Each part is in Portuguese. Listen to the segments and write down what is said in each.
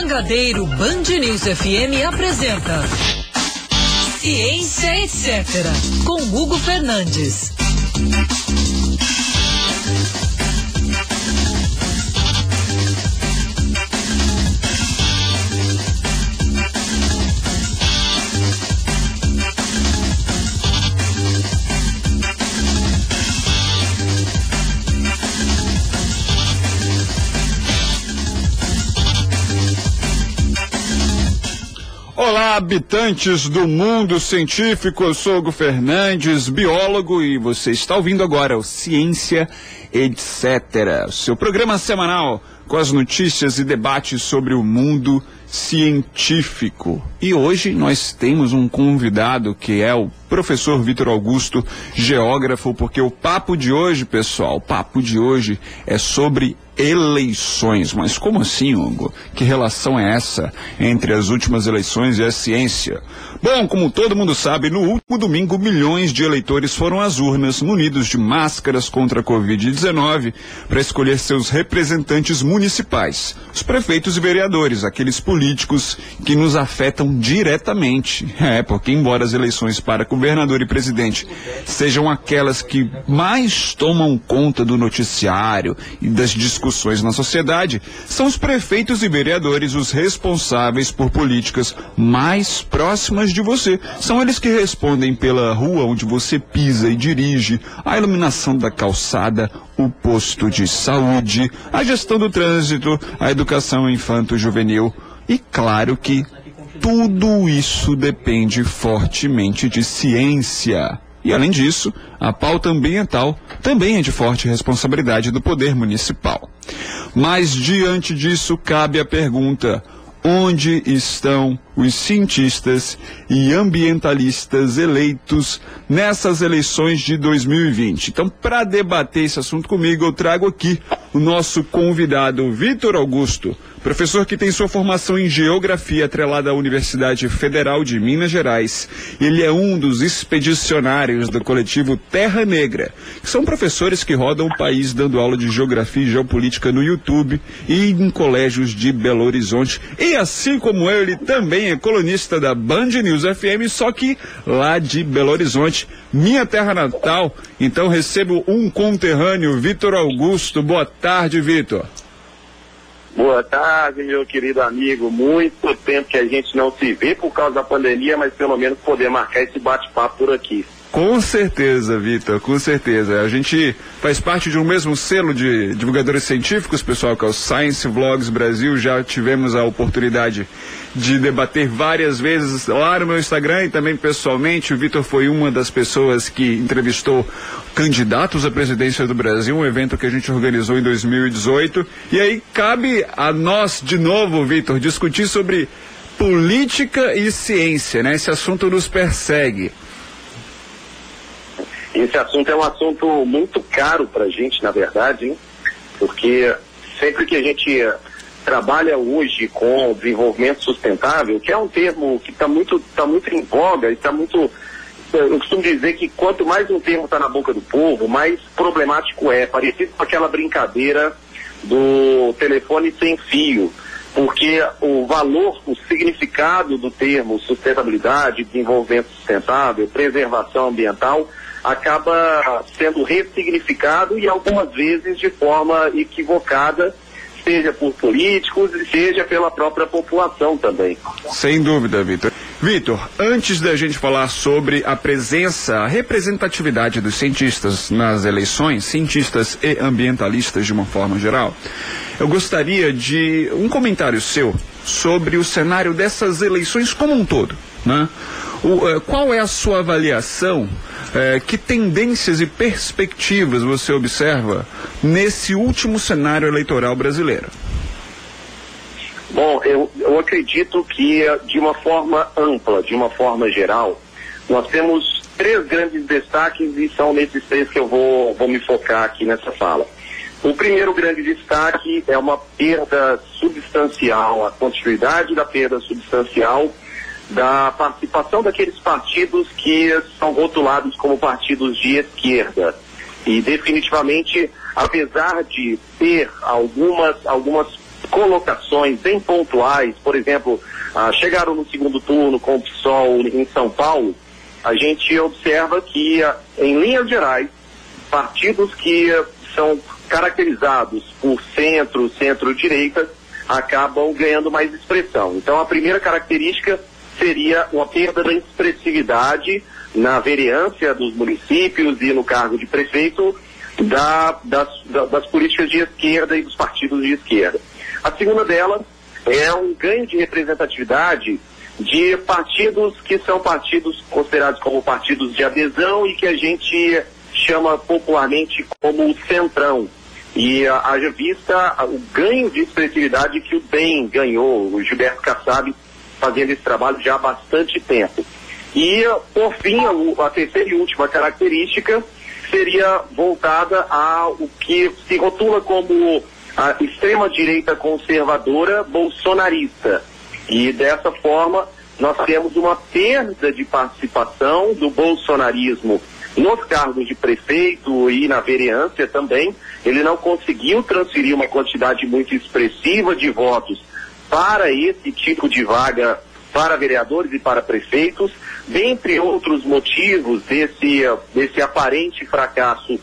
Jangadeiro Band News FM apresenta Ciência Etc. com Hugo Fernandes. Olá, habitantes do mundo científico. Eu sou Hugo Fernandes, biólogo, e você está ouvindo agora o Ciência Etc. Seu programa semanal com as notícias e debates sobre o mundo científico. E hoje nós temos um convidado que é o professor Vitor Augusto, geógrafo, porque o papo de hoje, pessoal, o papo de hoje é sobre eleições. Mas como assim, Hugo? Que relação é essa entre as últimas eleições e a ciência? Bom, como todo mundo sabe, no último domingo, milhões de eleitores foram às urnas, munidos de máscaras contra a Covid-19, para escolher seus representantes municipais, os prefeitos e vereadores, aqueles políticos que nos afetam diretamente. É, porque embora as eleições para governador e presidente sejam aquelas que mais tomam conta do noticiário e das discussões discussões na sociedade, são os prefeitos e vereadores os responsáveis por políticas mais próximas de você. São eles que respondem pela rua onde você pisa e dirige, a iluminação da calçada, o posto de saúde, a gestão do trânsito, a educação infanto-juvenil. E claro que tudo isso depende fortemente de ciência. E, além disso, a pauta ambiental também é de forte responsabilidade do poder municipal. Mas, diante disso, cabe a pergunta: onde estão os cientistas e ambientalistas eleitos nessas eleições de 2020? Então, para debater esse assunto comigo, eu trago aqui o nosso convidado, Vitor Augusto Professor que tem sua formação em geografia atrelada à Universidade Federal de Minas Gerais. Ele é um dos expedicionários do coletivo Terra Negra, que são professores que rodam o país dando aula de geografia e geopolítica no YouTube e em colégios de Belo Horizonte. E assim como eu, ele também é colunista da Band News FM, só que lá de Belo Horizonte, minha terra natal. Então recebo um conterrâneo, Vitor Augusto. Boa tarde, Vitor. Boa tarde, meu querido amigo. Muito tempo que a gente não se vê por causa da pandemia, mas pelo menos poder marcar esse bate-papo por aqui. Com certeza, Vitor, com certeza. A gente faz parte de um mesmo selo de divulgadores científicos, pessoal, que é o Science Vlogs Brasil. Já tivemos a oportunidade de debater várias vezes lá no meu Instagram e também pessoalmente. O Vitor foi uma das pessoas que entrevistou candidatos à presidência do Brasil, um evento que a gente organizou em 2018. E aí cabe a nós, de novo, Vitor, discutir sobre política e ciência, né? Esse assunto nos persegue. Esse assunto é um assunto muito caro para a gente, na verdade, hein? porque sempre que a gente trabalha hoje com desenvolvimento sustentável, que é um termo que está muito, tá muito em voga está muito. Eu costumo dizer que quanto mais um termo está na boca do povo, mais problemático é. Parecido com aquela brincadeira do telefone sem fio. Porque o valor, o significado do termo sustentabilidade, desenvolvimento sustentável, preservação ambiental, acaba sendo ressignificado e algumas vezes de forma equivocada, seja por políticos seja pela própria população também. Sem dúvida, Vitor. Vitor, antes da gente falar sobre a presença, a representatividade dos cientistas nas eleições, cientistas e ambientalistas de uma forma geral, eu gostaria de um comentário seu sobre o cenário dessas eleições como um todo. Né? O, uh, qual é a sua avaliação é, que tendências e perspectivas você observa nesse último cenário eleitoral brasileiro? Bom, eu, eu acredito que de uma forma ampla, de uma forma geral, nós temos três grandes destaques e são nesses três que eu vou, vou me focar aqui nessa fala. O primeiro grande destaque é uma perda substancial, a continuidade da perda substancial da participação daqueles partidos que são rotulados como partidos de esquerda. E definitivamente, apesar de ter algumas, algumas colocações bem pontuais, por exemplo, ah, chegaram no segundo turno com o PSOL em São Paulo, a gente observa que, ah, em linhas gerais, partidos que são caracterizados por centro, centro-direita, acabam ganhando mais expressão. Então, a primeira característica seria uma perda da expressividade na vereância dos municípios e no cargo de prefeito da, das, das políticas de esquerda e dos partidos de esquerda. A segunda delas é um ganho de representatividade de partidos que são partidos considerados como partidos de adesão e que a gente chama popularmente como centrão. E haja vista o ganho de expressividade que o DEM ganhou, o Gilberto Kassab fazendo esse trabalho já há bastante tempo. E, por fim, a, a terceira e última característica seria voltada ao que se rotula como a extrema-direita conservadora bolsonarista. E dessa forma, nós temos uma perda de participação do bolsonarismo nos cargos de prefeito e na vereança também. Ele não conseguiu transferir uma quantidade muito expressiva de votos para esse tipo de vaga para vereadores e para prefeitos, dentre outros motivos desse, desse aparente fracasso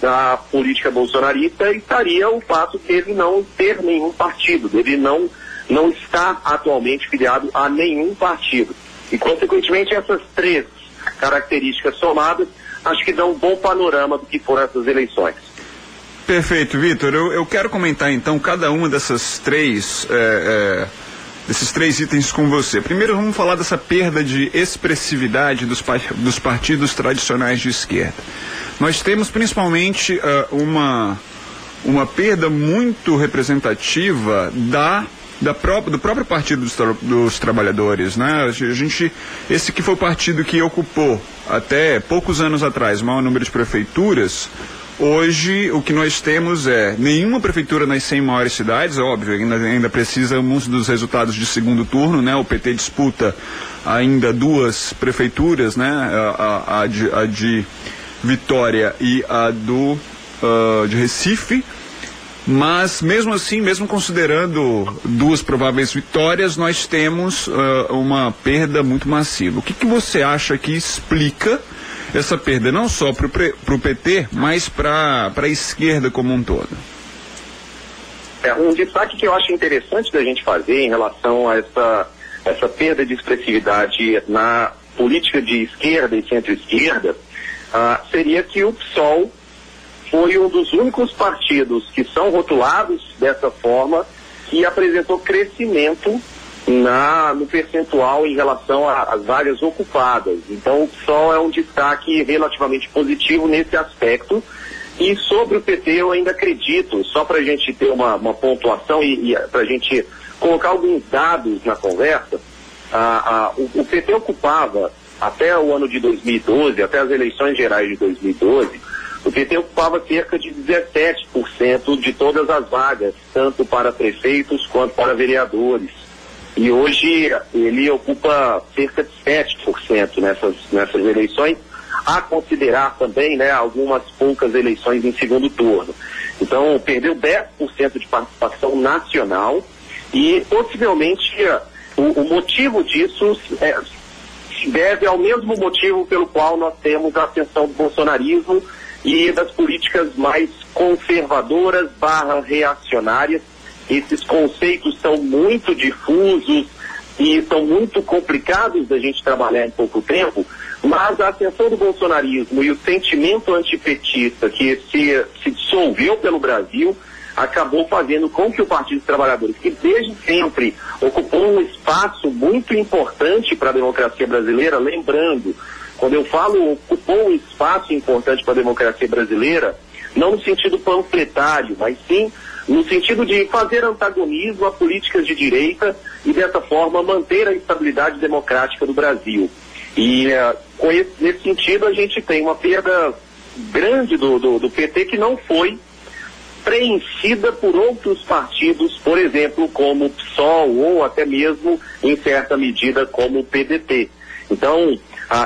da política bolsonarista, estaria o fato de ele não ter nenhum partido, dele não, não estar atualmente filiado a nenhum partido. E, consequentemente, essas três características somadas, acho que dão um bom panorama do que foram essas eleições. Perfeito, Vitor. Eu, eu, quero comentar então cada uma dessas três. É, é desses três itens com você. Primeiro, vamos falar dessa perda de expressividade dos, dos partidos tradicionais de esquerda. Nós temos principalmente uh, uma, uma perda muito representativa da da própria, do próprio Partido dos, tra dos, Trabalhadores, né? A gente, esse que foi o partido que ocupou até poucos anos atrás o maior número de prefeituras, Hoje, o que nós temos é nenhuma prefeitura nas 100 maiores cidades, óbvio, ainda, ainda precisamos dos resultados de segundo turno, né? O PT disputa ainda duas prefeituras, né? A, a, a, de, a de, Vitória e a do uh, de Recife. Mas mesmo assim, mesmo considerando duas prováveis vitórias, nós temos uh, uma perda muito massiva. O que, que você acha que explica? Essa perda não só para o PT, mas para a esquerda como um todo? É, um destaque que eu acho interessante da gente fazer em relação a essa, essa perda de expressividade na política de esquerda e centro-esquerda uh, seria que o PSOL foi um dos únicos partidos que são rotulados dessa forma que apresentou crescimento na, no percentual em relação às vagas ocupadas. Então, o PSOL é um destaque relativamente positivo nesse aspecto. E sobre o PT, eu ainda acredito, só para a gente ter uma, uma pontuação e, e para a gente colocar alguns dados na conversa, o, o PT ocupava, até o ano de 2012, até as eleições gerais de 2012, o PT ocupava cerca de 17% de todas as vagas, tanto para prefeitos quanto para vereadores. E hoje ele ocupa cerca de 7% nessas, nessas eleições, a considerar também né, algumas poucas eleições em segundo turno. Então, perdeu 10% de participação nacional e possivelmente o, o motivo disso é, deve ao mesmo motivo pelo qual nós temos a ascensão do bolsonarismo e das políticas mais conservadoras barra reacionárias esses conceitos são muito difusos e são muito complicados da gente trabalhar em pouco tempo, mas a atenção do bolsonarismo e o sentimento antipetista que se, se dissolveu pelo Brasil acabou fazendo com que o Partido dos Trabalhadores, que desde sempre ocupou um espaço muito importante para a democracia brasileira, lembrando, quando eu falo ocupou um espaço importante para a democracia brasileira, não no sentido panfletário, mas sim no sentido de fazer antagonismo a políticas de direita e, dessa forma, manter a estabilidade democrática do Brasil. E, uh, esse, nesse sentido, a gente tem uma perda grande do, do, do PT que não foi preenchida por outros partidos, por exemplo, como o PSOL ou até mesmo, em certa medida, como o PDT. Então,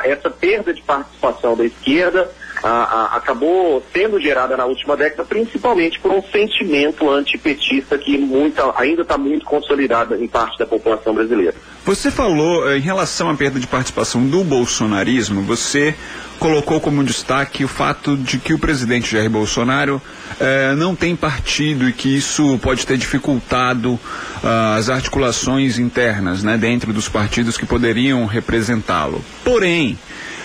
essa perda de participação da esquerda acabou sendo gerada na última década, principalmente por um sentimento antipetista que muita, ainda está muito consolidado em parte da população brasileira. Você falou eh, em relação à perda de participação do bolsonarismo, você colocou como destaque o fato de que o presidente Jair Bolsonaro eh, não tem partido e que isso pode ter dificultado uh, as articulações internas né, dentro dos partidos que poderiam representá-lo. Porém,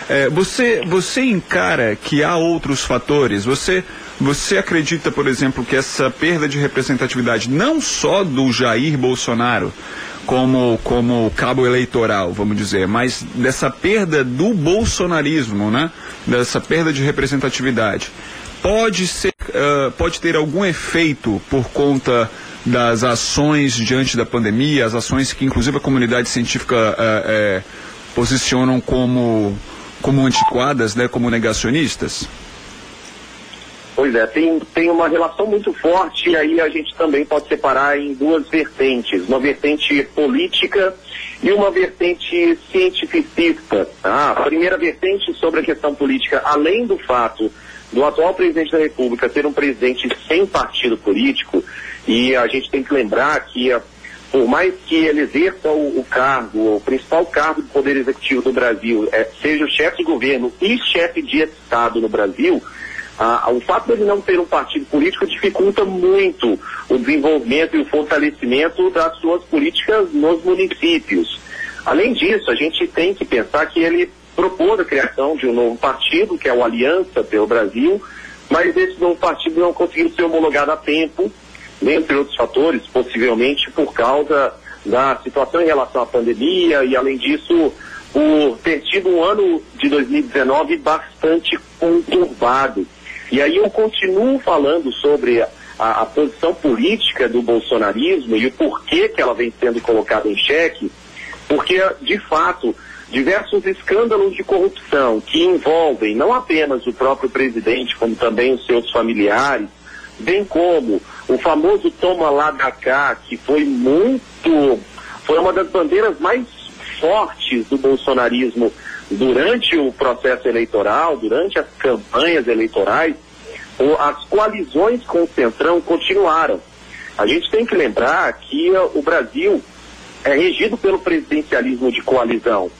eh, você, você encara que há outros fatores? Você, você acredita, por exemplo, que essa perda de representatividade não só do Jair Bolsonaro, como, como cabo eleitoral, vamos dizer, mas dessa perda do bolsonarismo, né? Dessa perda de representatividade. Pode ser, uh, pode ter algum efeito por conta das ações diante da pandemia, as ações que inclusive a comunidade científica uh, uh, posicionam como, como antiquadas, né, como negacionistas? Pois é, tem, tem uma relação muito forte e aí a gente também pode separar em duas vertentes, uma vertente política e uma vertente cientificista. Tá? A primeira vertente sobre a questão política, além do fato do atual presidente da República ser um presidente sem partido político, e a gente tem que lembrar que por mais que ele exerça o, o, cargo, o principal cargo do Poder Executivo do Brasil, é, seja o chefe de governo e chefe de Estado no Brasil, ah, o fato de ele não ter um partido político dificulta muito o desenvolvimento e o fortalecimento das suas políticas nos municípios. Além disso, a gente tem que pensar que ele propôs a criação de um novo partido, que é o Aliança pelo Brasil, mas esse novo partido não conseguiu ser homologado a tempo, entre outros fatores, possivelmente por causa da situação em relação à pandemia e, além disso, por ter tido um ano de 2019 bastante conturbado. E aí eu continuo falando sobre a, a, posição política do bolsonarismo e o porquê que ela vem sendo colocada em xeque, porque, de fato, diversos escândalos de corrupção que envolvem não apenas o próprio presidente, como também os seus familiares, bem como o famoso toma lá da cá, que foi muito, foi uma das bandeiras mais fortes do bolsonarismo durante o processo eleitoral, durante as campanhas eleitorais, as coalizões com o Centrão continuaram. A gente tem que lembrar que o Brasil é regido pelo presidencialismo de coalizão.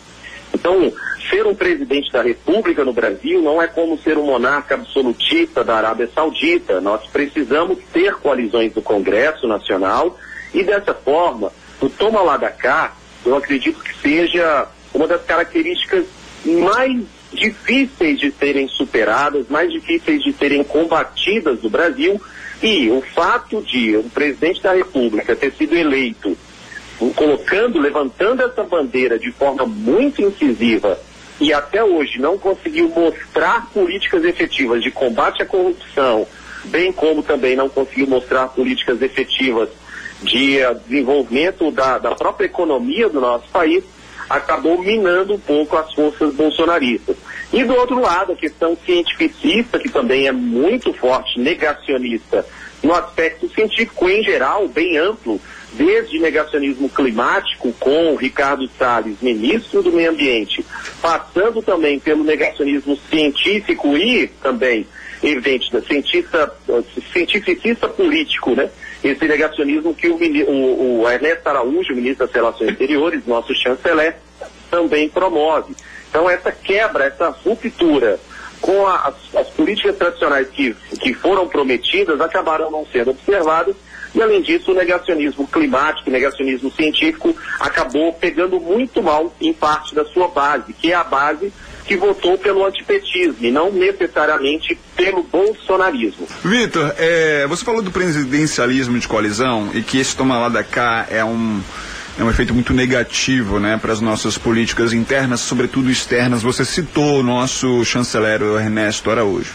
Então, ser um presidente da República no Brasil não é como ser um monarca absolutista da Arábia Saudita. Nós precisamos ter coalizões no Congresso Nacional e, dessa forma, o toma lá da cá, eu acredito que seja uma das características mais difíceis de serem superadas, mais difíceis de serem combatidas no Brasil. E o fato de o presidente da República ter sido eleito colocando, levantando essa bandeira de forma muito incisiva e até hoje não conseguiu mostrar políticas efetivas de combate à corrupção, bem como também não conseguiu mostrar políticas efetivas de uh, desenvolvimento da, da própria economia do nosso país, acabou minando um pouco as forças bolsonaristas. E do outro lado, a questão cientificista, que também é muito forte, negacionista, no aspecto científico em geral, bem amplo, desde negacionismo climático com Ricardo Salles, ministro do Meio Ambiente, passando também pelo negacionismo científico e também, evidente, cientista, cientificista político, né? Esse negacionismo que o, o, o Ernesto Araújo, ministro das Relações Exteriores, nosso chanceler, também promove. Então essa quebra, essa ruptura com a, as, as políticas tradicionais que, que foram prometidas acabaram não sendo observadas e, além disso, o negacionismo climático, o negacionismo científico acabou pegando muito mal em parte da sua base, que é a base que votou pelo antipetismo e não necessariamente pelo bolsonarismo. Vitor, é, você falou do presidencialismo de coalizão e que esse toma lá da cá é um é um efeito muito negativo né, para as nossas políticas internas, sobretudo externas. Você citou o nosso chanceler Ernesto Araújo.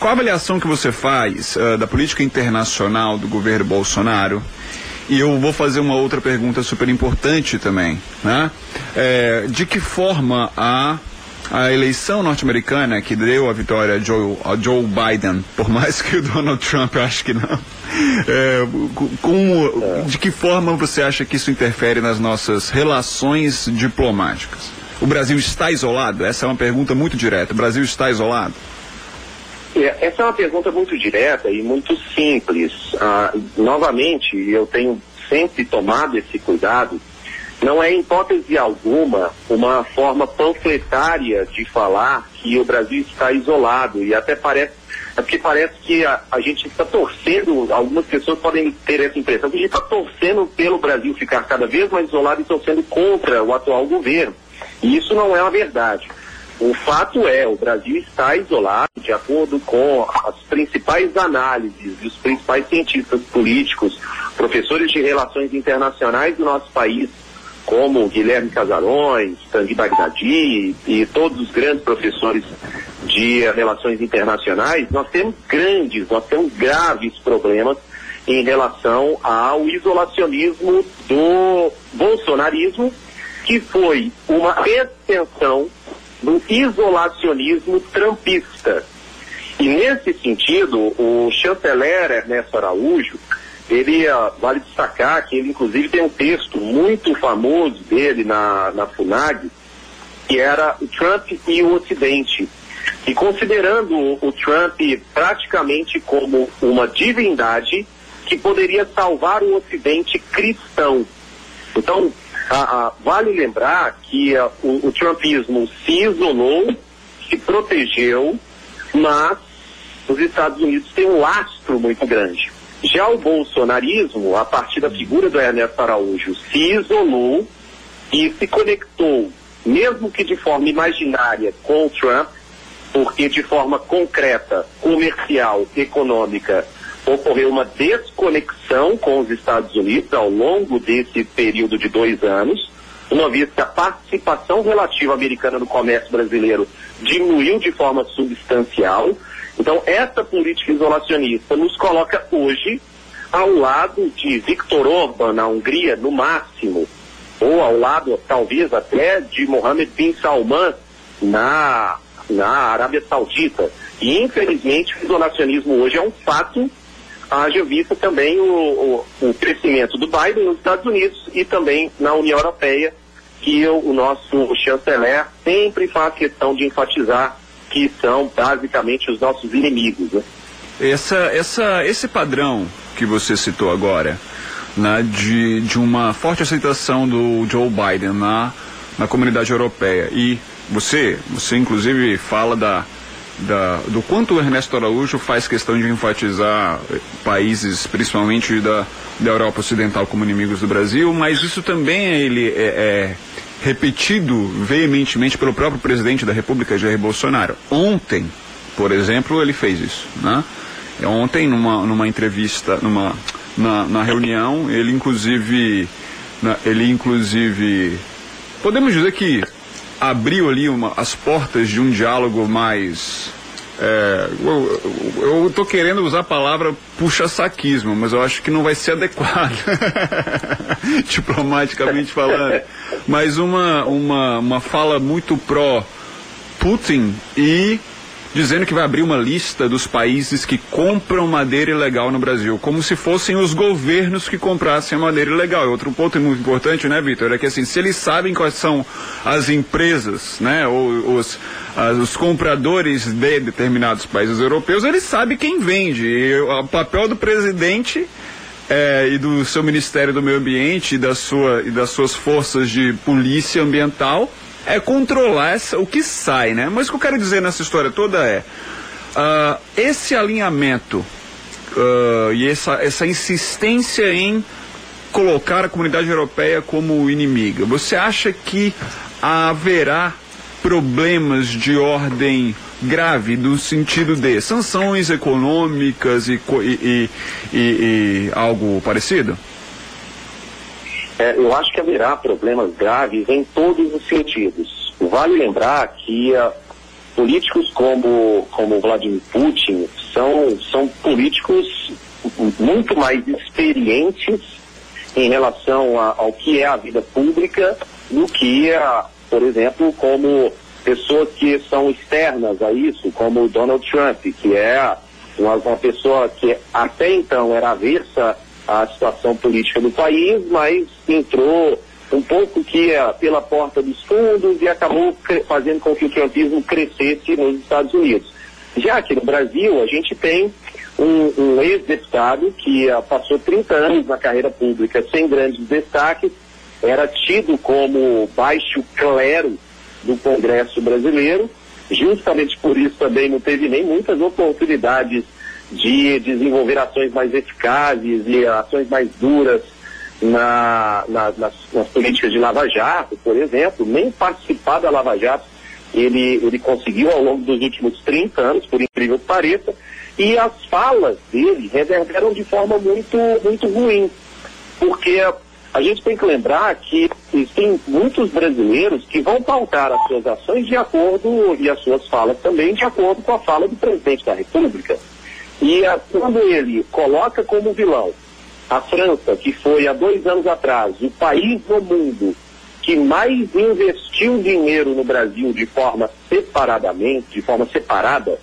Qual a avaliação que você faz uh, da política internacional do governo Bolsonaro? E eu vou fazer uma outra pergunta super importante também, né? É, de que forma a a eleição norte-americana que deu a vitória a Joe, a Joe Biden, por mais que o Donald Trump ache que não, é, com, de que forma você acha que isso interfere nas nossas relações diplomáticas? O Brasil está isolado? Essa é uma pergunta muito direta. O Brasil está isolado? Essa é uma pergunta muito direta e muito simples. Ah, novamente, eu tenho sempre tomado esse cuidado. Não é, hipótese alguma, uma forma panfletária de falar que o Brasil está isolado. E até parece, é porque parece que a, a gente está torcendo, algumas pessoas podem ter essa impressão, que a gente está torcendo pelo Brasil ficar cada vez mais isolado e torcendo contra o atual governo. E isso não é uma verdade. O fato é, o Brasil está isolado, de acordo com as principais análises e os principais cientistas políticos, professores de relações internacionais do nosso país, como Guilherme Casarões, Tanguy Bagdadi e todos os grandes professores de relações internacionais, nós temos grandes, nós temos graves problemas em relação ao isolacionismo do bolsonarismo, que foi uma extensão do isolacionismo trampista. E nesse sentido, o chanceler Ernesto Araújo, ele uh, vale destacar que ele inclusive tem um texto muito famoso dele na, na FUNAG, que era o Trump e o Ocidente. E considerando o Trump praticamente como uma divindade que poderia salvar o Ocidente cristão. Então, ah, ah, vale lembrar que ah, o, o trumpismo se isolou, se protegeu, mas os Estados Unidos têm um lastro muito grande. Já o bolsonarismo, a partir da figura do Ernesto Araújo, se isolou e se conectou, mesmo que de forma imaginária, com o Trump, porque de forma concreta, comercial, econômica, ocorreu uma desconexão com os Estados Unidos ao longo desse período de dois anos, uma vez que a participação relativa americana no comércio brasileiro diminuiu de forma substancial. Então, essa política isolacionista nos coloca hoje ao lado de Viktor Orban na Hungria, no máximo, ou ao lado, talvez, até de Mohammed bin Salman na, na Arábia Saudita. E, infelizmente, o isolacionismo hoje é um fato haja vista também o, o, o, crescimento do Biden nos Estados Unidos e também na União Europeia, que o, o nosso chanceler sempre faz questão de enfatizar que são basicamente os nossos inimigos. Né? Essa, essa, esse padrão que você citou agora, né, de, de uma forte aceitação do Joe Biden na, na comunidade europeia e você, você inclusive fala da da, do quanto o Ernesto Araújo faz questão de enfatizar países, principalmente da, da Europa Ocidental, como inimigos do Brasil, mas isso também ele é, é repetido veementemente pelo próprio presidente da República, Jair Bolsonaro. Ontem, por exemplo, ele fez isso. Né? Ontem, numa, numa entrevista, numa, na, na reunião, ele inclusive, na, ele inclusive, podemos dizer que abriu ali uma, as portas de um diálogo mais. É, eu estou querendo usar a palavra puxa-saquismo, mas eu acho que não vai ser adequado, diplomaticamente falando. Mas uma, uma, uma fala muito pró-Putin e dizendo que vai abrir uma lista dos países que compram madeira ilegal no Brasil, como se fossem os governos que comprassem a madeira ilegal. Outro ponto muito importante, né, Vitor, é que assim, se eles sabem quais são as empresas, né, ou os, as, os compradores de determinados países europeus, eles sabem quem vende. E o papel do presidente é, e do seu Ministério do Meio Ambiente e, da sua, e das suas forças de polícia ambiental é controlar essa, o que sai, né? Mas o que eu quero dizer nessa história toda é uh, esse alinhamento uh, e essa, essa insistência em colocar a comunidade europeia como inimiga. Você acha que haverá problemas de ordem grave no sentido de sanções econômicas e, e, e, e algo parecido? É, eu acho que haverá problemas graves em todos os sentidos. Vale lembrar que uh, políticos como, como Vladimir Putin são, são políticos muito mais experientes em relação a, ao que é a vida pública do que, uh, por exemplo, como pessoas que são externas a isso, como Donald Trump, que é uma, uma pessoa que até então era aversa a situação política do país, mas entrou um pouco que é pela porta dos fundos e acabou fazendo com que o trumpismo crescesse nos Estados Unidos. Já aqui no Brasil, a gente tem um, um ex-deputado que uh, passou 30 anos na carreira pública sem grandes destaques, era tido como baixo clero do Congresso brasileiro, justamente por isso também não teve nem muitas oportunidades de desenvolver ações mais eficazes e ações mais duras na, na, nas, nas, políticas de Lava Jato, por exemplo, nem participar da Lava Jato ele, ele conseguiu ao longo dos últimos 30 anos, por incrível que pareça, e as falas dele reverberam de forma muito, muito ruim, porque a gente tem que lembrar que existem muitos brasileiros que vão pautar as suas ações de acordo, e as suas falas também, de acordo com a fala do presidente da República. E a, quando ele coloca como vilão a França, que foi há dois anos atrás o país no mundo que mais investiu dinheiro no Brasil de forma separadamente, de forma separada,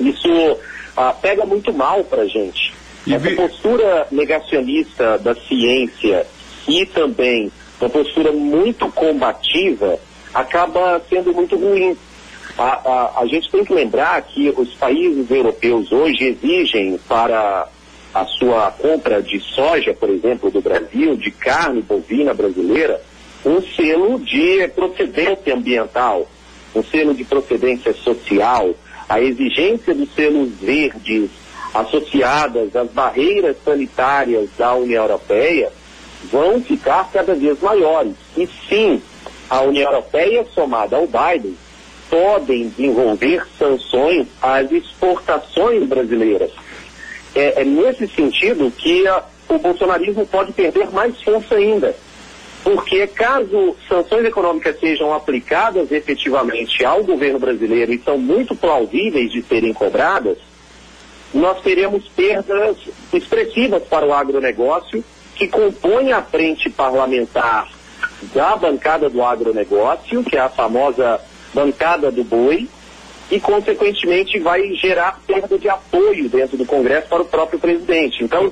isso ah, pega muito mal para a gente. E Essa vi... postura negacionista da ciência e também uma postura muito combativa acaba sendo muito ruim. A, a, a gente tem que lembrar que os países europeus hoje exigem para a sua compra de soja, por exemplo, do Brasil, de carne bovina brasileira, um selo de procedência ambiental, um selo de procedência social, a exigência dos selos verdes associadas às barreiras sanitárias da União Europeia vão ficar cada vez maiores. E sim, a União Europeia, somada ao Biden, podem desenvolver sanções às exportações brasileiras é, é nesse sentido que a, o bolsonarismo pode perder mais força ainda. Porque caso sanções econômicas sejam aplicadas efetivamente ao governo brasileiro e são muito plausíveis de serem cobradas, nós teremos perdas expressivas para o agronegócio, que compõe a frente parlamentar da bancada do agronegócio, que é a famosa bancada do boi, e, consequentemente, vai gerar perda de apoio dentro do Congresso para o próprio presidente. Então,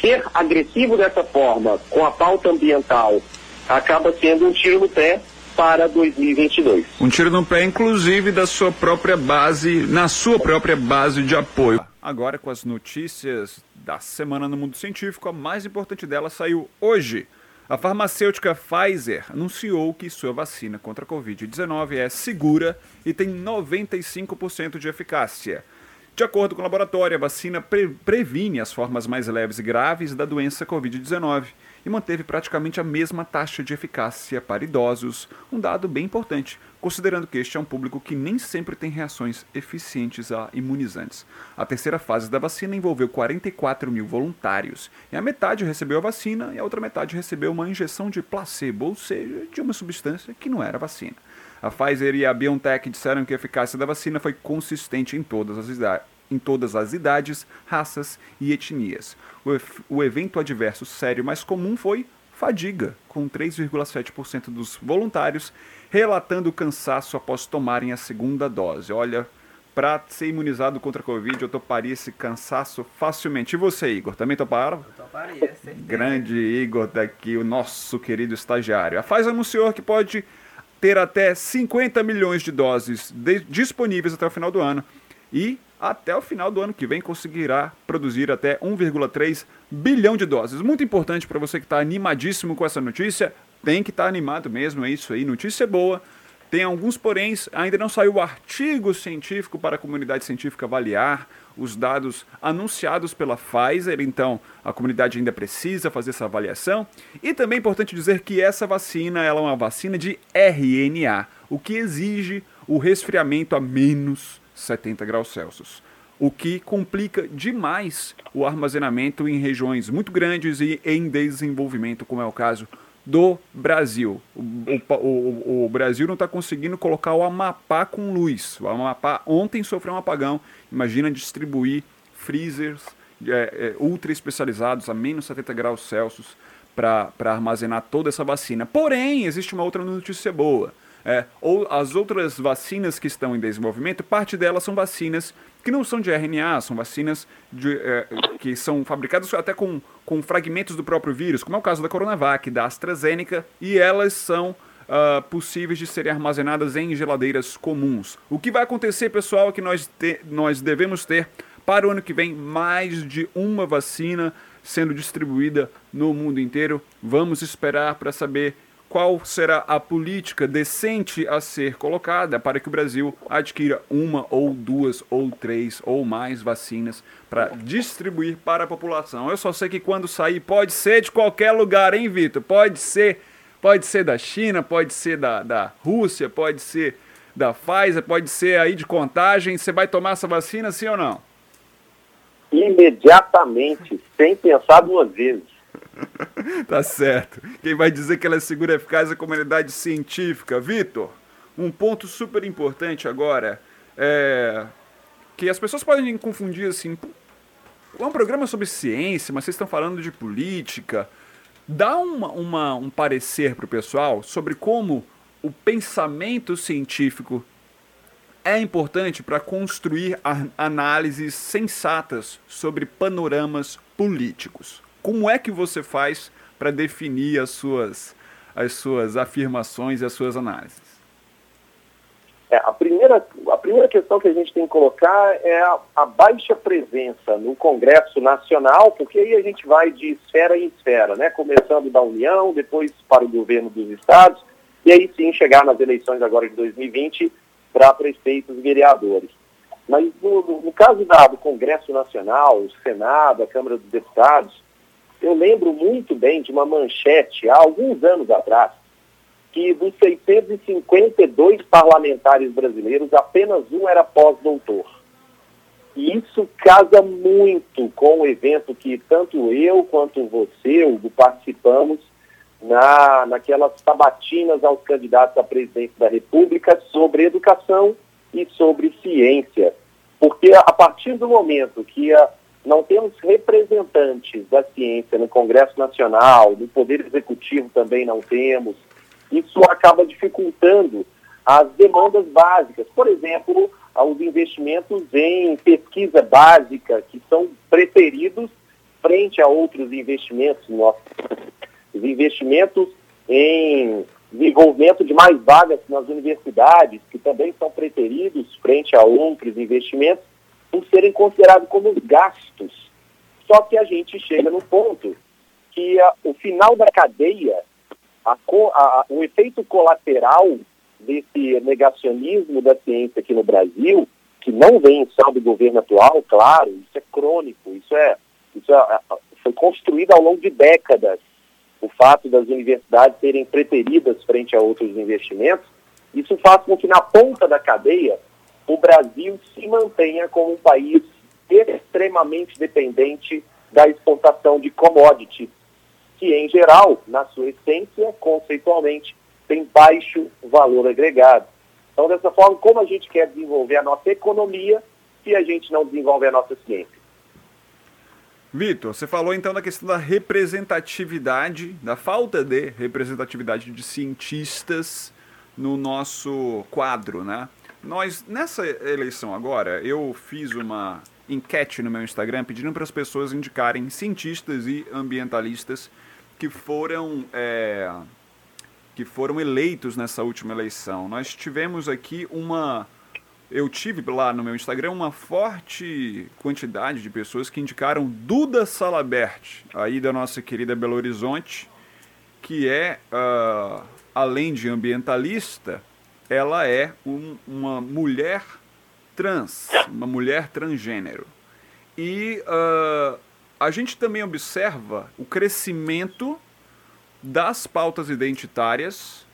ser agressivo dessa forma, com a pauta ambiental, acaba sendo um tiro no pé para 2022. Um tiro no pé, inclusive, da sua própria base, na sua própria base de apoio. Agora, com as notícias da semana no mundo científico, a mais importante dela saiu hoje. A farmacêutica Pfizer anunciou que sua vacina contra a Covid-19 é segura e tem 95% de eficácia. De acordo com o laboratório, a vacina pre previne as formas mais leves e graves da doença Covid-19 e manteve praticamente a mesma taxa de eficácia para idosos, um dado bem importante, considerando que este é um público que nem sempre tem reações eficientes a imunizantes. A terceira fase da vacina envolveu 44 mil voluntários, e a metade recebeu a vacina e a outra metade recebeu uma injeção de placebo, ou seja, de uma substância que não era vacina. A Pfizer e a BioNTech disseram que a eficácia da vacina foi consistente em todas as em todas as idades, raças e etnias. O, o evento adverso sério mais comum foi fadiga, com 3,7% dos voluntários relatando cansaço após tomarem a segunda dose. Olha, para ser imunizado contra a Covid, eu toparia esse cansaço facilmente. E você, Igor, também toparam? Eu toparia, certeza. Grande Igor daqui, o nosso querido estagiário. A Pfizer anunciou que pode ter até 50 milhões de doses disponíveis até o final do ano. E até o final do ano que vem conseguirá produzir até 1,3 bilhão de doses. Muito importante para você que está animadíssimo com essa notícia, tem que estar tá animado mesmo, é isso aí, notícia boa. Tem alguns poréns, ainda não saiu o artigo científico para a comunidade científica avaliar os dados anunciados pela Pfizer, então a comunidade ainda precisa fazer essa avaliação. E também é importante dizer que essa vacina ela é uma vacina de RNA, o que exige o resfriamento a menos 70 graus Celsius, o que complica demais o armazenamento em regiões muito grandes e em desenvolvimento, como é o caso do Brasil. O, o, o Brasil não está conseguindo colocar o Amapá com luz. O Amapá ontem sofreu um apagão. Imagina distribuir freezers é, é, ultra especializados a menos 70 graus Celsius para armazenar toda essa vacina. Porém, existe uma outra notícia boa. É, ou as outras vacinas que estão em desenvolvimento, parte delas são vacinas que não são de RNA, são vacinas de, é, que são fabricadas até com, com fragmentos do próprio vírus, como é o caso da Coronavac, da AstraZeneca, e elas são uh, possíveis de serem armazenadas em geladeiras comuns. O que vai acontecer, pessoal, é que nós, te, nós devemos ter para o ano que vem mais de uma vacina sendo distribuída no mundo inteiro. Vamos esperar para saber qual será a política decente a ser colocada para que o Brasil adquira uma ou duas ou três ou mais vacinas para distribuir para a população. Eu só sei que quando sair pode ser de qualquer lugar, hein, Vitor? Pode ser, pode ser da China, pode ser da, da Rússia, pode ser da Pfizer, pode ser aí de contagem. Você vai tomar essa vacina, sim ou não? Imediatamente, sem pensar duas vezes. tá certo. Quem vai dizer que ela é segura e eficaz é a comunidade científica. Vitor, um ponto super importante agora é que as pessoas podem confundir assim. É um programa sobre ciência, mas vocês estão falando de política. Dá uma, uma um parecer para o pessoal sobre como o pensamento científico é importante para construir análises sensatas sobre panoramas políticos. Como é que você faz para definir as suas, as suas afirmações e as suas análises? É, a, primeira, a primeira questão que a gente tem que colocar é a, a, baixa presença no Congresso Nacional, porque aí a gente vai de esfera em esfera, né? começando da União, depois para o governo dos estados, e aí sim chegar nas eleições agora de 2020 para prefeitos e vereadores. Mas no, no caso da, do Congresso Nacional, o Senado, a Câmara dos Deputados, eu lembro muito bem de uma manchete há alguns anos atrás, que dos 652 parlamentares brasileiros, apenas um era pós-doutor. E isso casa muito com o evento que tanto eu quanto você, Hugo, participamos na, naquelas sabatinas aos candidatos à presidência da República sobre educação e sobre ciência. Porque a partir do momento que a, não temos representantes da ciência no Congresso Nacional, no Poder Executivo também não temos. Isso acaba dificultando as demandas básicas. Por exemplo, os investimentos em pesquisa básica, que são preferidos frente a outros investimentos. Os investimentos em desenvolvimento de mais vagas nas universidades, que também são preferidos frente a outros investimentos por serem considerados como gastos. Só que a gente chega no ponto que a, o final da cadeia, a, a, o efeito colateral desse negacionismo da ciência aqui no Brasil, que não vem só do governo atual, claro, isso é crônico, isso é, isso é, foi construído ao longo de décadas. O fato das universidades serem preteridas frente a outros investimentos, isso faz com que na ponta da cadeia o Brasil se mantenha como um país extremamente dependente da exportação de commodities, que em geral, na sua essência, conceitualmente, tem baixo valor agregado. Então, dessa forma, como a gente quer desenvolver a nossa economia se a gente não desenvolver a nossa ciência? Vitor, você falou então da questão da representatividade, da falta de representatividade de cientistas no nosso quadro, né? Nós, nessa eleição agora, eu fiz uma enquete no meu Instagram pedindo para as pessoas indicarem cientistas e ambientalistas que foram, é, que foram eleitos nessa última eleição. Nós tivemos aqui uma. Eu tive lá no meu Instagram uma forte quantidade de pessoas que indicaram Duda Salabert, aí da nossa querida Belo Horizonte, que é, uh, além de ambientalista, ela é um, uma mulher trans, uma mulher transgênero. E uh, a gente também observa o crescimento das pautas identitárias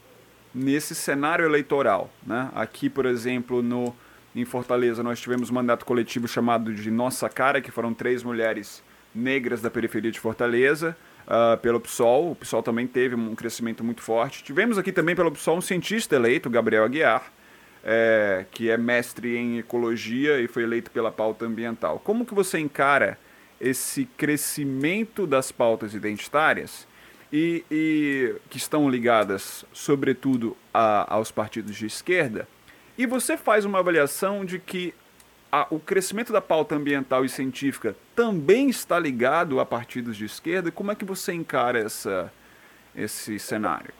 nesse cenário eleitoral. Né? Aqui, por exemplo, no, em Fortaleza, nós tivemos um mandato coletivo chamado de Nossa Cara, que foram três mulheres negras da periferia de Fortaleza uh, pelo PSOL. O PSOL também teve um crescimento muito forte. Tivemos aqui também pelo PSOL um cientista eleito, Gabriel Aguiar, é, que é mestre em ecologia e foi eleito pela pauta ambiental. Como que você encara esse crescimento das pautas identitárias e, e que estão ligadas, sobretudo, a, aos partidos de esquerda? E você faz uma avaliação de que a, o crescimento da pauta ambiental e científica também está ligado a partidos de esquerda? Como é que você encara essa, esse cenário?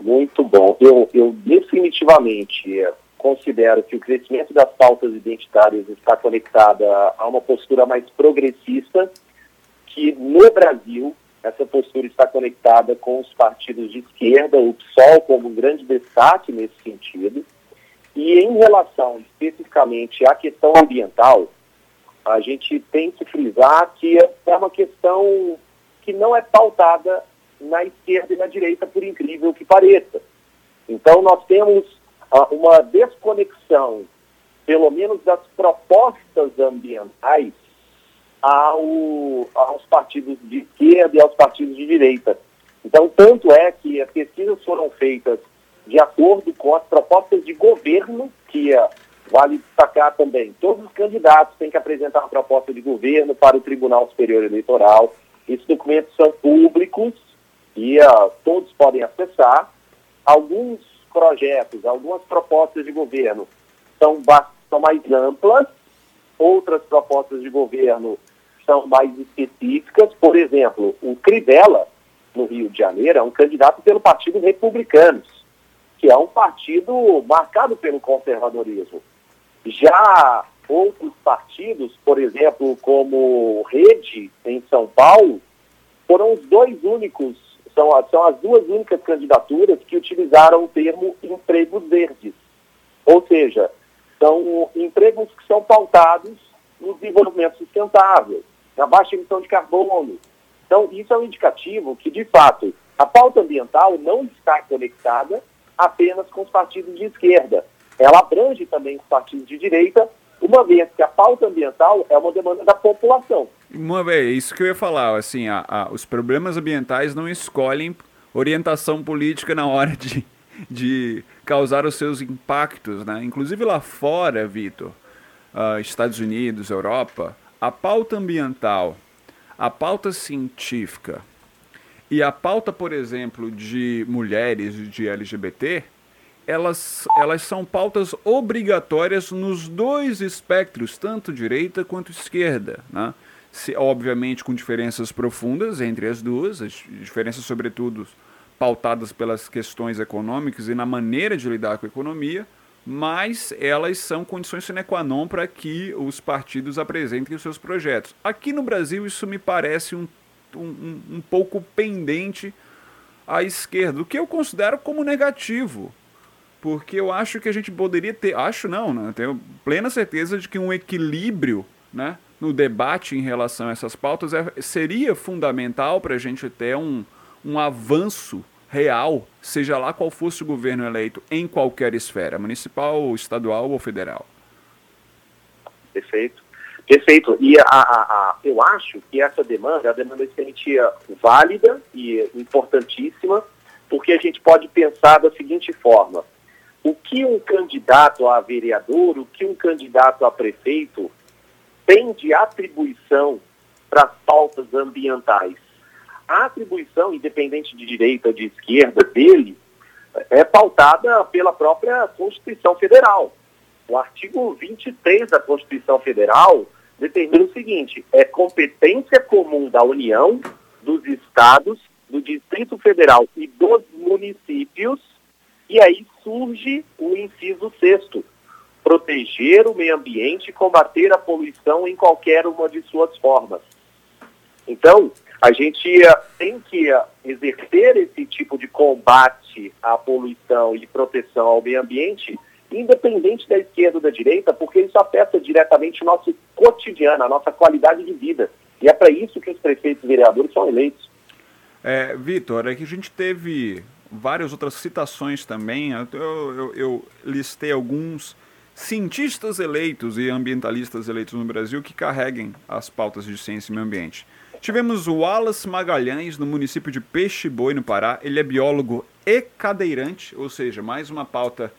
Muito bom. Eu, eu definitivamente é, considero que o crescimento das pautas identitárias está conectada a uma postura mais progressista, que no Brasil essa postura está conectada com os partidos de esquerda, o PSOL como um grande destaque nesse sentido. E em relação especificamente à questão ambiental, a gente tem que frisar que é uma questão que não é pautada na esquerda e na direita, por incrível que pareça. Então, nós temos uh, uma desconexão, pelo menos das propostas ambientais, ao, aos partidos de esquerda e aos partidos de direita. Então, tanto é que as pesquisas foram feitas de acordo com as propostas de governo, que uh, vale destacar também, todos os candidatos têm que apresentar uma proposta de governo para o Tribunal Superior Eleitoral. Esses documentos são públicos e uh, todos podem acessar. Alguns projetos, algumas propostas de governo são, são mais amplas, outras propostas de governo são mais específicas. Por exemplo, o Crivella, no Rio de Janeiro, é um candidato pelo Partido Republicanos, que é um partido marcado pelo conservadorismo. Já outros partidos, por exemplo, como Rede, em São Paulo, foram os dois únicos são, são as duas únicas candidaturas que utilizaram o termo empregos verdes. Ou seja, são empregos que são pautados no desenvolvimento sustentável, na baixa emissão de carbono. Então, isso é um indicativo que, de fato, a pauta ambiental não está conectada apenas com os partidos de esquerda. Ela abrange também os partidos de direita, uma vez que a pauta ambiental é uma demanda da população. Uma vez, isso que eu ia falar, assim, a, a, os problemas ambientais não escolhem orientação política na hora de, de causar os seus impactos, né? Inclusive lá fora, Vitor, uh, Estados Unidos, Europa, a pauta ambiental, a pauta científica e a pauta, por exemplo, de mulheres de LGBT, elas, elas são pautas obrigatórias nos dois espectros, tanto direita quanto esquerda, né? Se, obviamente com diferenças profundas entre as duas, as diferenças sobretudo pautadas pelas questões econômicas e na maneira de lidar com a economia, mas elas são condições sine qua non para que os partidos apresentem os seus projetos. Aqui no Brasil isso me parece um, um, um pouco pendente à esquerda, o que eu considero como negativo, porque eu acho que a gente poderia ter, acho não, né? tenho plena certeza de que um equilíbrio, né, no debate em relação a essas pautas é, seria fundamental para a gente ter um, um avanço real, seja lá qual fosse o governo eleito em qualquer esfera, municipal, estadual ou federal. Perfeito. Perfeito. E a, a, a, eu acho que essa demanda é uma demanda extremamente válida e importantíssima, porque a gente pode pensar da seguinte forma o que um candidato a vereador, o que um candidato a prefeito tem de atribuição para as pautas ambientais. A atribuição, independente de direita ou de esquerda dele, é pautada pela própria Constituição Federal. O artigo 23 da Constituição Federal determina o seguinte: é competência comum da União, dos estados, do Distrito Federal e dos municípios e aí surge o inciso sexto, proteger o meio ambiente e combater a poluição em qualquer uma de suas formas. Então, a gente uh, tem que uh, exercer esse tipo de combate à poluição e proteção ao meio ambiente, independente da esquerda ou da direita, porque isso afeta diretamente o nosso cotidiano, a nossa qualidade de vida. E é para isso que os prefeitos e vereadores são eleitos. É, Vitor, é que a gente teve várias outras citações também. Eu, eu, eu, listei alguns cientistas eleitos e ambientalistas eleitos no Brasil que carreguem as pautas de ciência e meio ambiente. Tivemos o Wallace Magalhães, no município de Peixe Boi, no Pará. Ele é biólogo e cadeirante, ou seja, mais uma pauta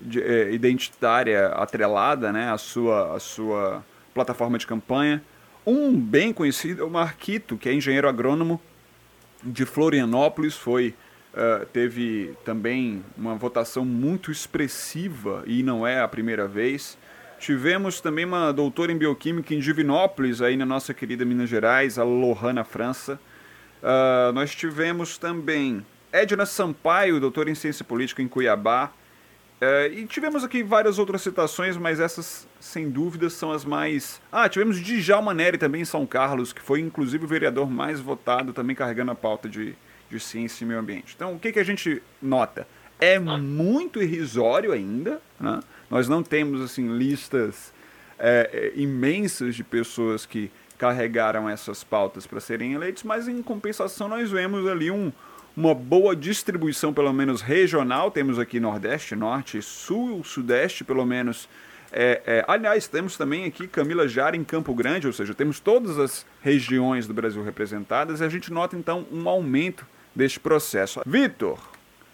de, é, identitária atrelada né, à, sua, à sua plataforma de campanha. Um bem conhecido é o Marquito, que é engenheiro agrônomo de Florianópolis, foi Uh, teve também uma votação muito expressiva e não é a primeira vez. Tivemos também uma doutora em bioquímica em Divinópolis, aí na nossa querida Minas Gerais, a Lohana França. Uh, nós tivemos também Edna Sampaio, doutor em ciência política em Cuiabá. É, e tivemos aqui várias outras citações, mas essas, sem dúvida, são as mais. Ah, tivemos Djalma Neri também em São Carlos, que foi inclusive o vereador mais votado, também carregando a pauta de, de ciência e meio ambiente. Então, o que, que a gente nota? É muito irrisório ainda, né? Nós não temos assim listas é, é, imensas de pessoas que carregaram essas pautas para serem eleitos, mas em compensação nós vemos ali um, uma boa distribuição, pelo menos regional. Temos aqui Nordeste, Norte, Sul, Sudeste, pelo menos. É, é, aliás, temos também aqui Camila Jara em Campo Grande, ou seja, temos todas as regiões do Brasil representadas e a gente nota então um aumento deste processo. Vitor,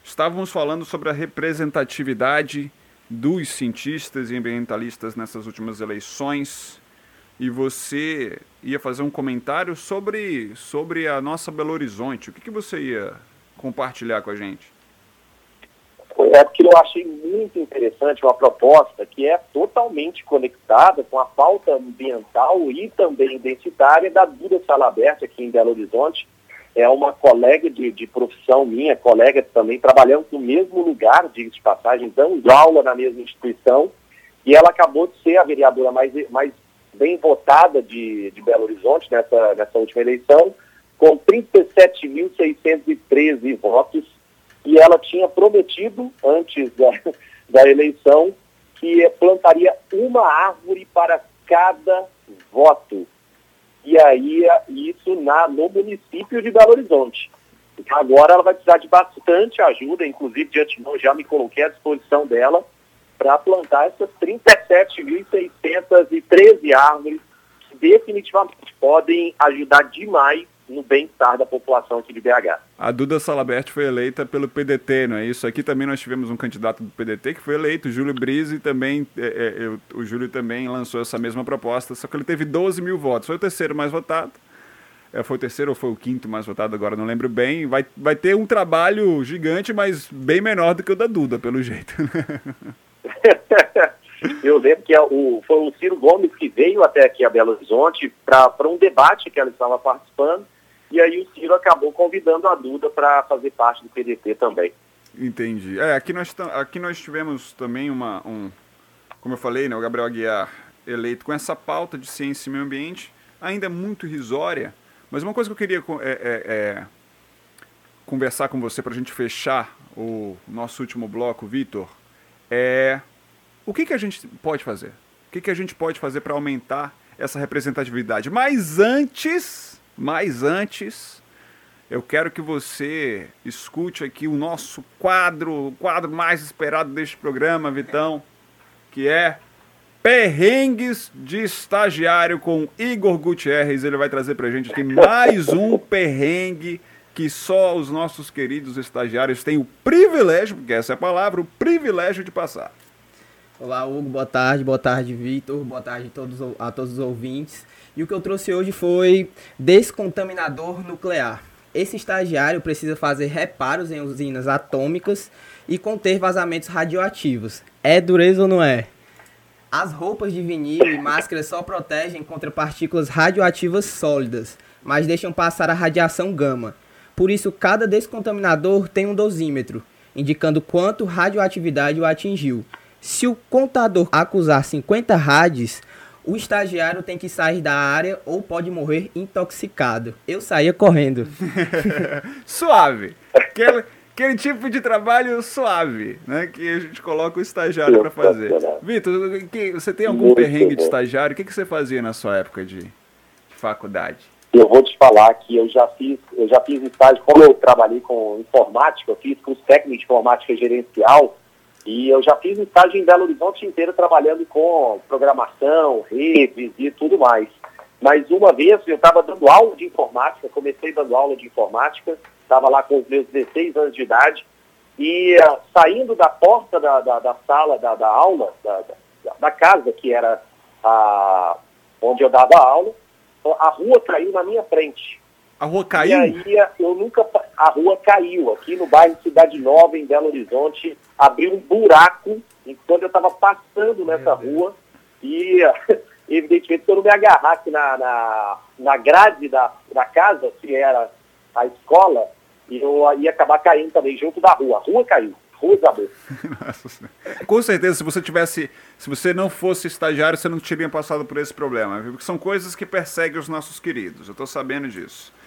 estávamos falando sobre a representatividade dos cientistas e ambientalistas nessas últimas eleições e você ia fazer um comentário sobre, sobre a nossa Belo Horizonte. O que, que você ia compartilhar com a gente? É porque eu achei muito interessante uma proposta que é totalmente conectada com a pauta ambiental e também identitária da Duda Salaberto aqui em Belo Horizonte. É uma colega de, de profissão minha, colega também, trabalhando no mesmo lugar, de passagem, dando aula na mesma instituição, e ela acabou de ser a vereadora mais, mais bem votada de, de Belo Horizonte nessa, nessa última eleição, com 37.613 votos, e ela tinha prometido, antes da, da eleição, que plantaria uma árvore para cada voto. E aí, isso na, no município de Belo Horizonte. Então, agora ela vai precisar de bastante ajuda, inclusive de antemão já me coloquei à disposição dela para plantar essas 37.613 árvores que definitivamente podem ajudar demais no bem-estar da população aqui de BH. A Duda Salabert foi eleita pelo PDT, não é isso? Aqui também nós tivemos um candidato do PDT que foi eleito, o Júlio Brise, e também é, é, eu, o Júlio também lançou essa mesma proposta, só que ele teve 12 mil votos, foi o terceiro mais votado. É, foi o terceiro ou foi o quinto mais votado, agora não lembro bem. Vai, vai ter um trabalho gigante, mas bem menor do que o da Duda, pelo jeito. Eu lembro que é o, foi o Ciro Gomes que veio até aqui a Belo Horizonte para um debate que ela estava participando e aí o Ciro acabou convidando a Duda para fazer parte do PDT também. Entendi. É, aqui nós, aqui nós tivemos também uma, um, como eu falei, né, o Gabriel Aguiar eleito com essa pauta de ciência e meio ambiente, ainda muito irrisória, mas uma coisa que eu queria é, é, é conversar com você para a gente fechar o nosso último bloco, Vitor, é o que, que a gente pode fazer? O que, que a gente pode fazer para aumentar essa representatividade? Mas antes mas antes, eu quero que você escute aqui o nosso quadro, o quadro mais esperado deste programa, Vitão, que é Perrengues de Estagiário com Igor Gutierrez. Ele vai trazer pra gente aqui mais um perrengue que só os nossos queridos estagiários têm o privilégio, porque essa é a palavra, o privilégio de passar. Olá, Hugo, boa tarde, boa tarde, Vitor, boa tarde a todos, a todos os ouvintes. E o que eu trouxe hoje foi descontaminador nuclear. Esse estagiário precisa fazer reparos em usinas atômicas e conter vazamentos radioativos. É dureza ou não é? As roupas de vinil e máscaras só protegem contra partículas radioativas sólidas, mas deixam passar a radiação gama. Por isso, cada descontaminador tem um dosímetro, indicando quanto radioatividade o atingiu. Se o contador acusar 50 rádios, o estagiário tem que sair da área ou pode morrer intoxicado. Eu saía correndo. suave. Aquele, aquele tipo de trabalho suave, né? Que a gente coloca o estagiário para fazer. Vitor, você tem algum perrengue de estagiário? O que, que você fazia na sua época de, de faculdade? Eu vou te falar que eu já fiz, eu já fiz estágio, como eu trabalhei com informática, eu fiz curso técnico de informática gerencial, e eu já fiz estágio em Belo Horizonte inteiro trabalhando com programação, redes e tudo mais. Mas uma vez eu estava dando aula de informática, comecei dando aula de informática, estava lá com os meus 16 anos de idade, e uh, saindo da porta da, da, da sala da, da aula, da, da, casa, que era a, onde eu dava aula, a rua caiu na minha frente. A rua caiu? E aí eu nunca. A rua caiu. Aqui no bairro Cidade Nova, em Belo Horizonte, abriu um buraco quando eu estava passando nessa rua. E evidentemente, se eu não me agarrasse na, na, na grade da, da casa, que era a escola, e eu ia acabar caindo também junto da rua. A rua caiu. Rua desabou. Com certeza, se você tivesse. Se você não fosse estagiário, você não teria passado por esse problema. Porque são coisas que perseguem os nossos queridos. Eu estou sabendo disso.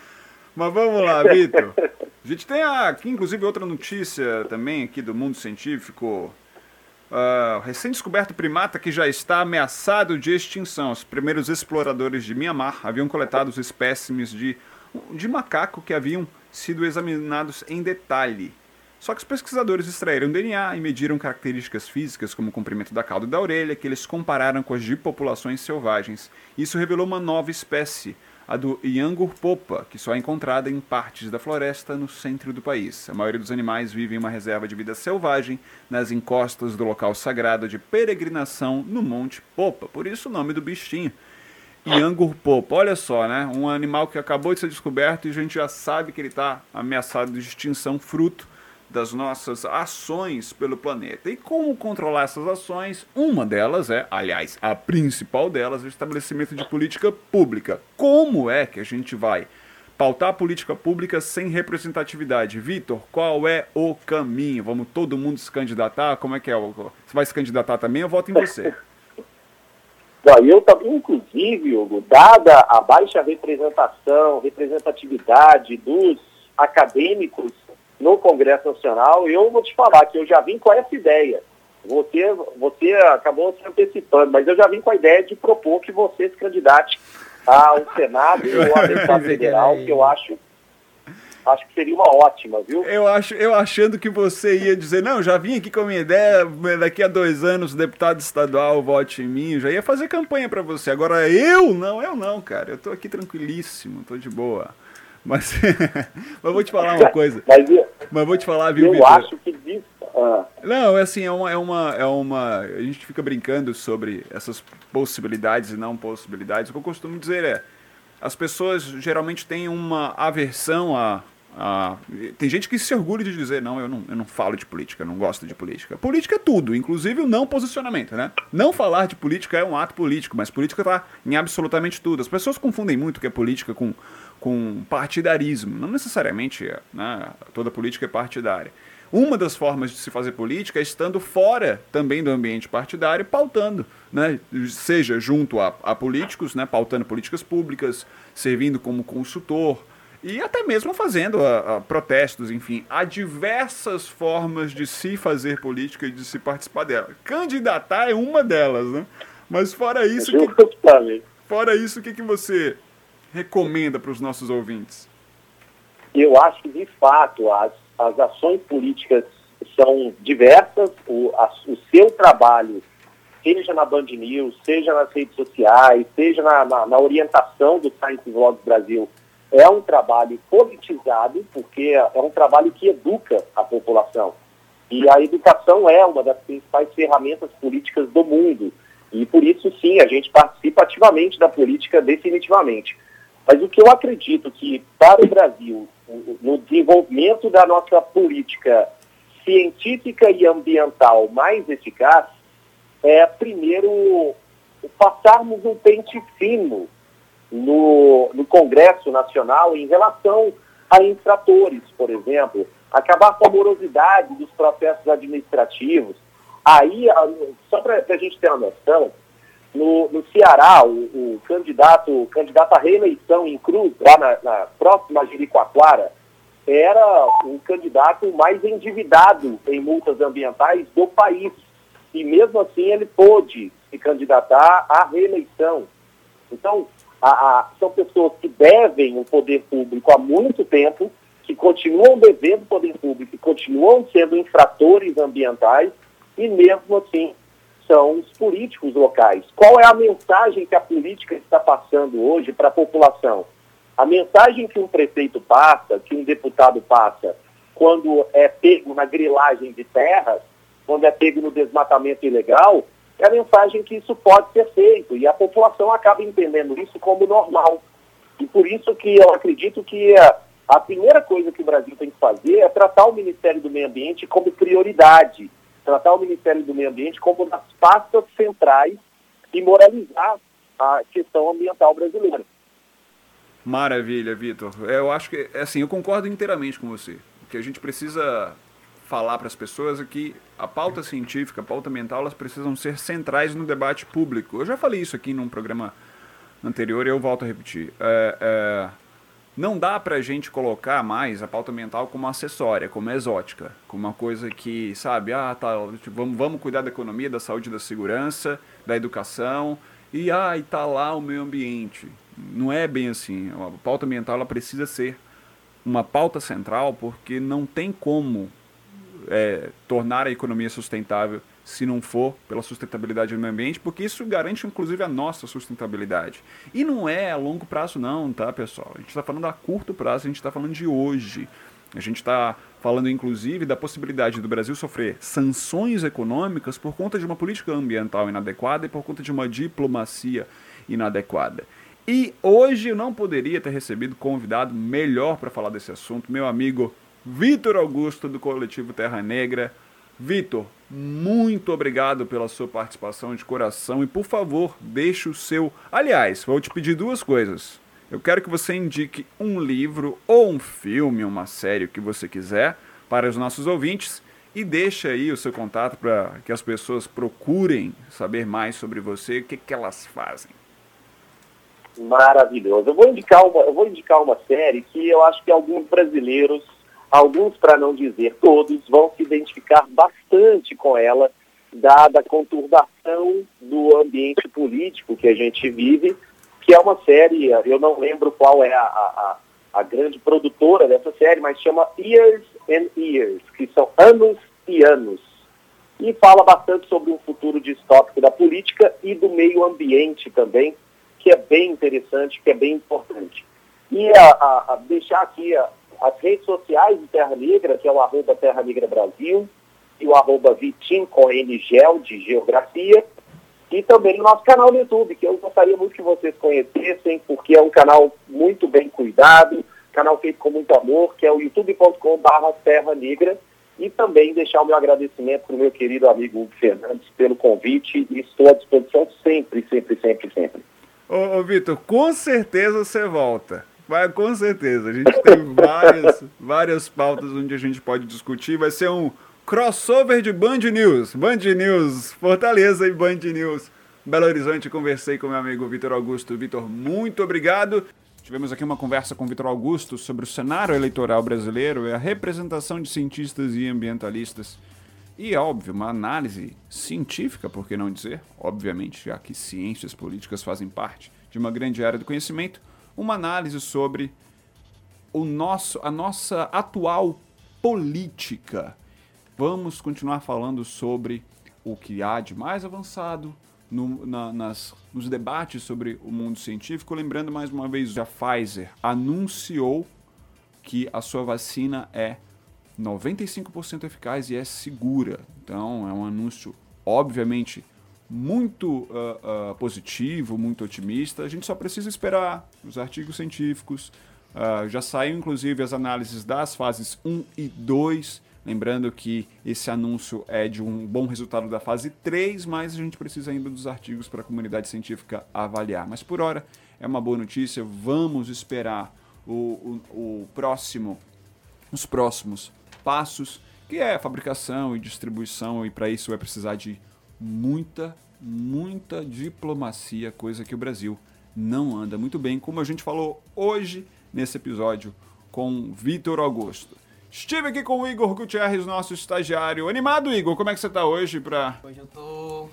Mas vamos lá, Vitor. A gente tem aqui, inclusive, outra notícia também aqui do mundo científico. Uh, recém-descoberto primata que já está ameaçado de extinção. Os primeiros exploradores de Mianmar haviam coletado os espécimes de, de macaco que haviam sido examinados em detalhe. Só que os pesquisadores extraíram DNA e mediram características físicas como o comprimento da cauda e da orelha que eles compararam com as de populações selvagens. Isso revelou uma nova espécie, a do Yangur popa, que só é encontrada em partes da floresta no centro do país. A maioria dos animais vive em uma reserva de vida selvagem nas encostas do local sagrado de peregrinação no Monte Popa, por isso o nome do bichinho. Yangur popa, olha só, né? Um animal que acabou de ser descoberto e a gente já sabe que ele está ameaçado de extinção fruto das nossas ações pelo planeta. E como controlar essas ações? Uma delas é, aliás, a principal delas, o estabelecimento de política pública. Como é que a gente vai pautar política pública sem representatividade? Vitor, qual é o caminho? Vamos todo mundo se candidatar? Como é que é? Você vai se candidatar também? Eu voto em você. Eu também, inclusive, Hugo, dada a baixa representação, representatividade dos acadêmicos no Congresso Nacional, eu vou te falar que eu já vim com essa ideia. Você, você acabou se antecipando, mas eu já vim com a ideia de propor que você se candidate ao Senado ou à deputada federal, que eu acho acho que seria uma ótima, viu? Eu acho, eu achando que você ia dizer, não, já vim aqui com a minha ideia, daqui a dois anos, deputado estadual, vote em mim, já ia fazer campanha para você. Agora eu não, eu não, cara, eu tô aqui tranquilíssimo, tô de boa. Mas, mas vou te falar uma coisa. mas, eu, mas vou te falar, viu, Eu Victor? acho que disso. Ah. Não, é assim, é uma, é uma, é uma. A gente fica brincando sobre essas possibilidades e não possibilidades. O que eu costumo dizer é: as pessoas geralmente têm uma aversão a. a tem gente que se orgulha de dizer, não eu, não, eu não falo de política, eu não gosto de política. Política é tudo, inclusive o não posicionamento, né? Não falar de política é um ato político, mas política está em absolutamente tudo. As pessoas confundem muito o que é política com com partidarismo. Não necessariamente né, toda política é partidária. Uma das formas de se fazer política é estando fora também do ambiente partidário, pautando, né, seja junto a, a políticos, né, pautando políticas públicas, servindo como consultor e até mesmo fazendo a, a protestos, enfim. Há diversas formas de se fazer política e de se participar dela. Candidatar é uma delas, né? Mas fora isso, que, fora isso, o que, que você recomenda para os nossos ouvintes? Eu acho que, de fato, as, as ações políticas são diversas, o, a, o seu trabalho, seja na Band News, seja nas redes sociais, seja na, na, na orientação do Science Vlogs Brasil, é um trabalho politizado, porque é um trabalho que educa a população. E a educação é uma das principais ferramentas políticas do mundo. E por isso, sim, a gente participa ativamente da política, definitivamente. Mas o que eu acredito que, para o Brasil, no desenvolvimento da nossa política científica e ambiental mais eficaz, é, primeiro, passarmos um pente fino no, no Congresso Nacional em relação a infratores, por exemplo, acabar com a morosidade dos processos administrativos. Aí, só para a gente ter uma noção, no, no Ceará, o, o, candidato, o candidato à reeleição em Cruz, lá na, na próxima Jericoacoara, era o candidato mais endividado em multas ambientais do país. E mesmo assim ele pôde se candidatar à reeleição. Então, a, a, são pessoas que devem o poder público há muito tempo, que continuam devendo o poder público, que continuam sendo infratores ambientais, e mesmo assim são os políticos locais. Qual é a mensagem que a política está passando hoje para a população? A mensagem que um prefeito passa, que um deputado passa, quando é pego na grilagem de terras, quando é pego no desmatamento ilegal, é a mensagem que isso pode ser feito. E a população acaba entendendo isso como normal. E por isso que eu acredito que a, a primeira coisa que o Brasil tem que fazer é tratar o Ministério do Meio Ambiente como prioridade tratar o Ministério do Meio Ambiente como das pastas centrais e moralizar a questão ambiental brasileira. Maravilha, Vitor. Eu acho que, assim, eu concordo inteiramente com você. O que a gente precisa falar para as pessoas é que a pauta científica, a pauta mental, elas precisam ser centrais no debate público. Eu já falei isso aqui num programa anterior e eu volto a repetir. É, é, não dá para a gente colocar mais a pauta mental como acessória, como exótica, como uma coisa que, sabe, ah, tá, vamos, vamos cuidar da economia, da saúde, da segurança, da educação, e ah, e tá lá o meio ambiente. Não é bem assim. A pauta ambiental ela precisa ser uma pauta central porque não tem como é, tornar a economia sustentável se não for pela sustentabilidade do meio ambiente, porque isso garante inclusive a nossa sustentabilidade. E não é a longo prazo não, tá pessoal? A gente está falando a curto prazo, a gente está falando de hoje. A gente está falando inclusive da possibilidade do Brasil sofrer sanções econômicas por conta de uma política ambiental inadequada e por conta de uma diplomacia inadequada. E hoje eu não poderia ter recebido convidado melhor para falar desse assunto, meu amigo Vitor Augusto, do coletivo Terra Negra. Vitor, muito obrigado pela sua participação de coração e, por favor, deixe o seu. Aliás, vou te pedir duas coisas. Eu quero que você indique um livro ou um filme, uma série, que você quiser, para os nossos ouvintes e deixe aí o seu contato para que as pessoas procurem saber mais sobre você, o que, que elas fazem maravilhoso. Eu vou indicar uma, eu vou indicar uma série que eu acho que alguns brasileiros, alguns para não dizer todos, vão se identificar bastante com ela, dada a conturbação do ambiente político que a gente vive, que é uma série, eu não lembro qual é a, a, a grande produtora dessa série, mas chama Years and Years, que são anos e anos. E fala bastante sobre um futuro distópico da política e do meio ambiente também, que é bem interessante, que é bem importante. E a, a, a deixar aqui a, as redes sociais de Terra Negra, que é o arroba Terra Negra Brasil, e o arroba Vitim com NGEL de Geografia, e também o nosso canal no YouTube, que eu gostaria muito que vocês conhecessem, porque é um canal muito bem cuidado, canal feito com muito amor, que é o youtube.com.br Terra Negra, e também deixar o meu agradecimento para o meu querido amigo Hugo Fernandes pelo convite, e estou à disposição sempre, sempre, sempre, sempre. Ô, ô Vitor, com certeza você volta. Vai, com certeza. A gente tem várias, várias pautas onde a gente pode discutir. Vai ser um crossover de Band News. Band News Fortaleza e Band News Belo Horizonte. Conversei com meu amigo Vitor Augusto. Vitor, muito obrigado. Tivemos aqui uma conversa com Vitor Augusto sobre o cenário eleitoral brasileiro e a representação de cientistas e ambientalistas e, óbvio, uma análise científica, por que não dizer, obviamente, já que ciências políticas fazem parte de uma grande área do conhecimento, uma análise sobre o nosso, a nossa atual política. Vamos continuar falando sobre o que há de mais avançado no, na, nas, nos debates sobre o mundo científico. Lembrando mais uma vez, a Pfizer anunciou que a sua vacina é 95% eficaz e é segura. Então é um anúncio, obviamente, muito uh, uh, positivo, muito otimista. A gente só precisa esperar os artigos científicos. Uh, já saiu inclusive as análises das fases 1 e 2. Lembrando que esse anúncio é de um bom resultado da fase 3, mas a gente precisa ainda dos artigos para a comunidade científica avaliar. Mas por hora é uma boa notícia. Vamos esperar o, o, o próximo, os próximos passos, que é fabricação e distribuição, e para isso vai precisar de muita, muita diplomacia, coisa que o Brasil não anda muito bem, como a gente falou hoje nesse episódio com Vitor Augusto. Estive aqui com o Igor Gutierrez, nosso estagiário. Animado, Igor? Como é que você está hoje para Hoje eu tô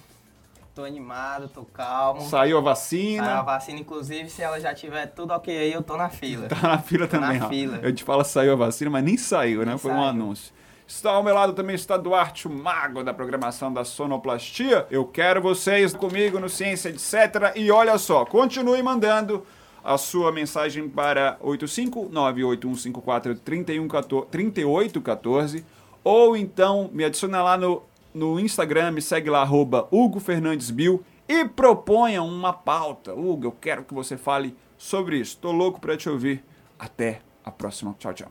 tô animado, tô calmo. Saiu a vacina. Saiu a vacina, inclusive, se ela já tiver tudo ok aí, eu tô na fila. Tá na fila tô também, na ó. Fila. Eu te falo saiu a vacina, mas nem saiu, né? Nem Foi saiu. um anúncio. Está ao meu lado também está Duarte, o mago da programação da sonoplastia. Eu quero vocês comigo no Ciência Etc. E olha só, continue mandando a sua mensagem para 85981543814 ou então me adiciona lá no no Instagram, me segue lá, arroba Hugo Fernandes Bill, e proponha uma pauta. Hugo, eu quero que você fale sobre isso. Tô louco para te ouvir. Até a próxima. Tchau, tchau.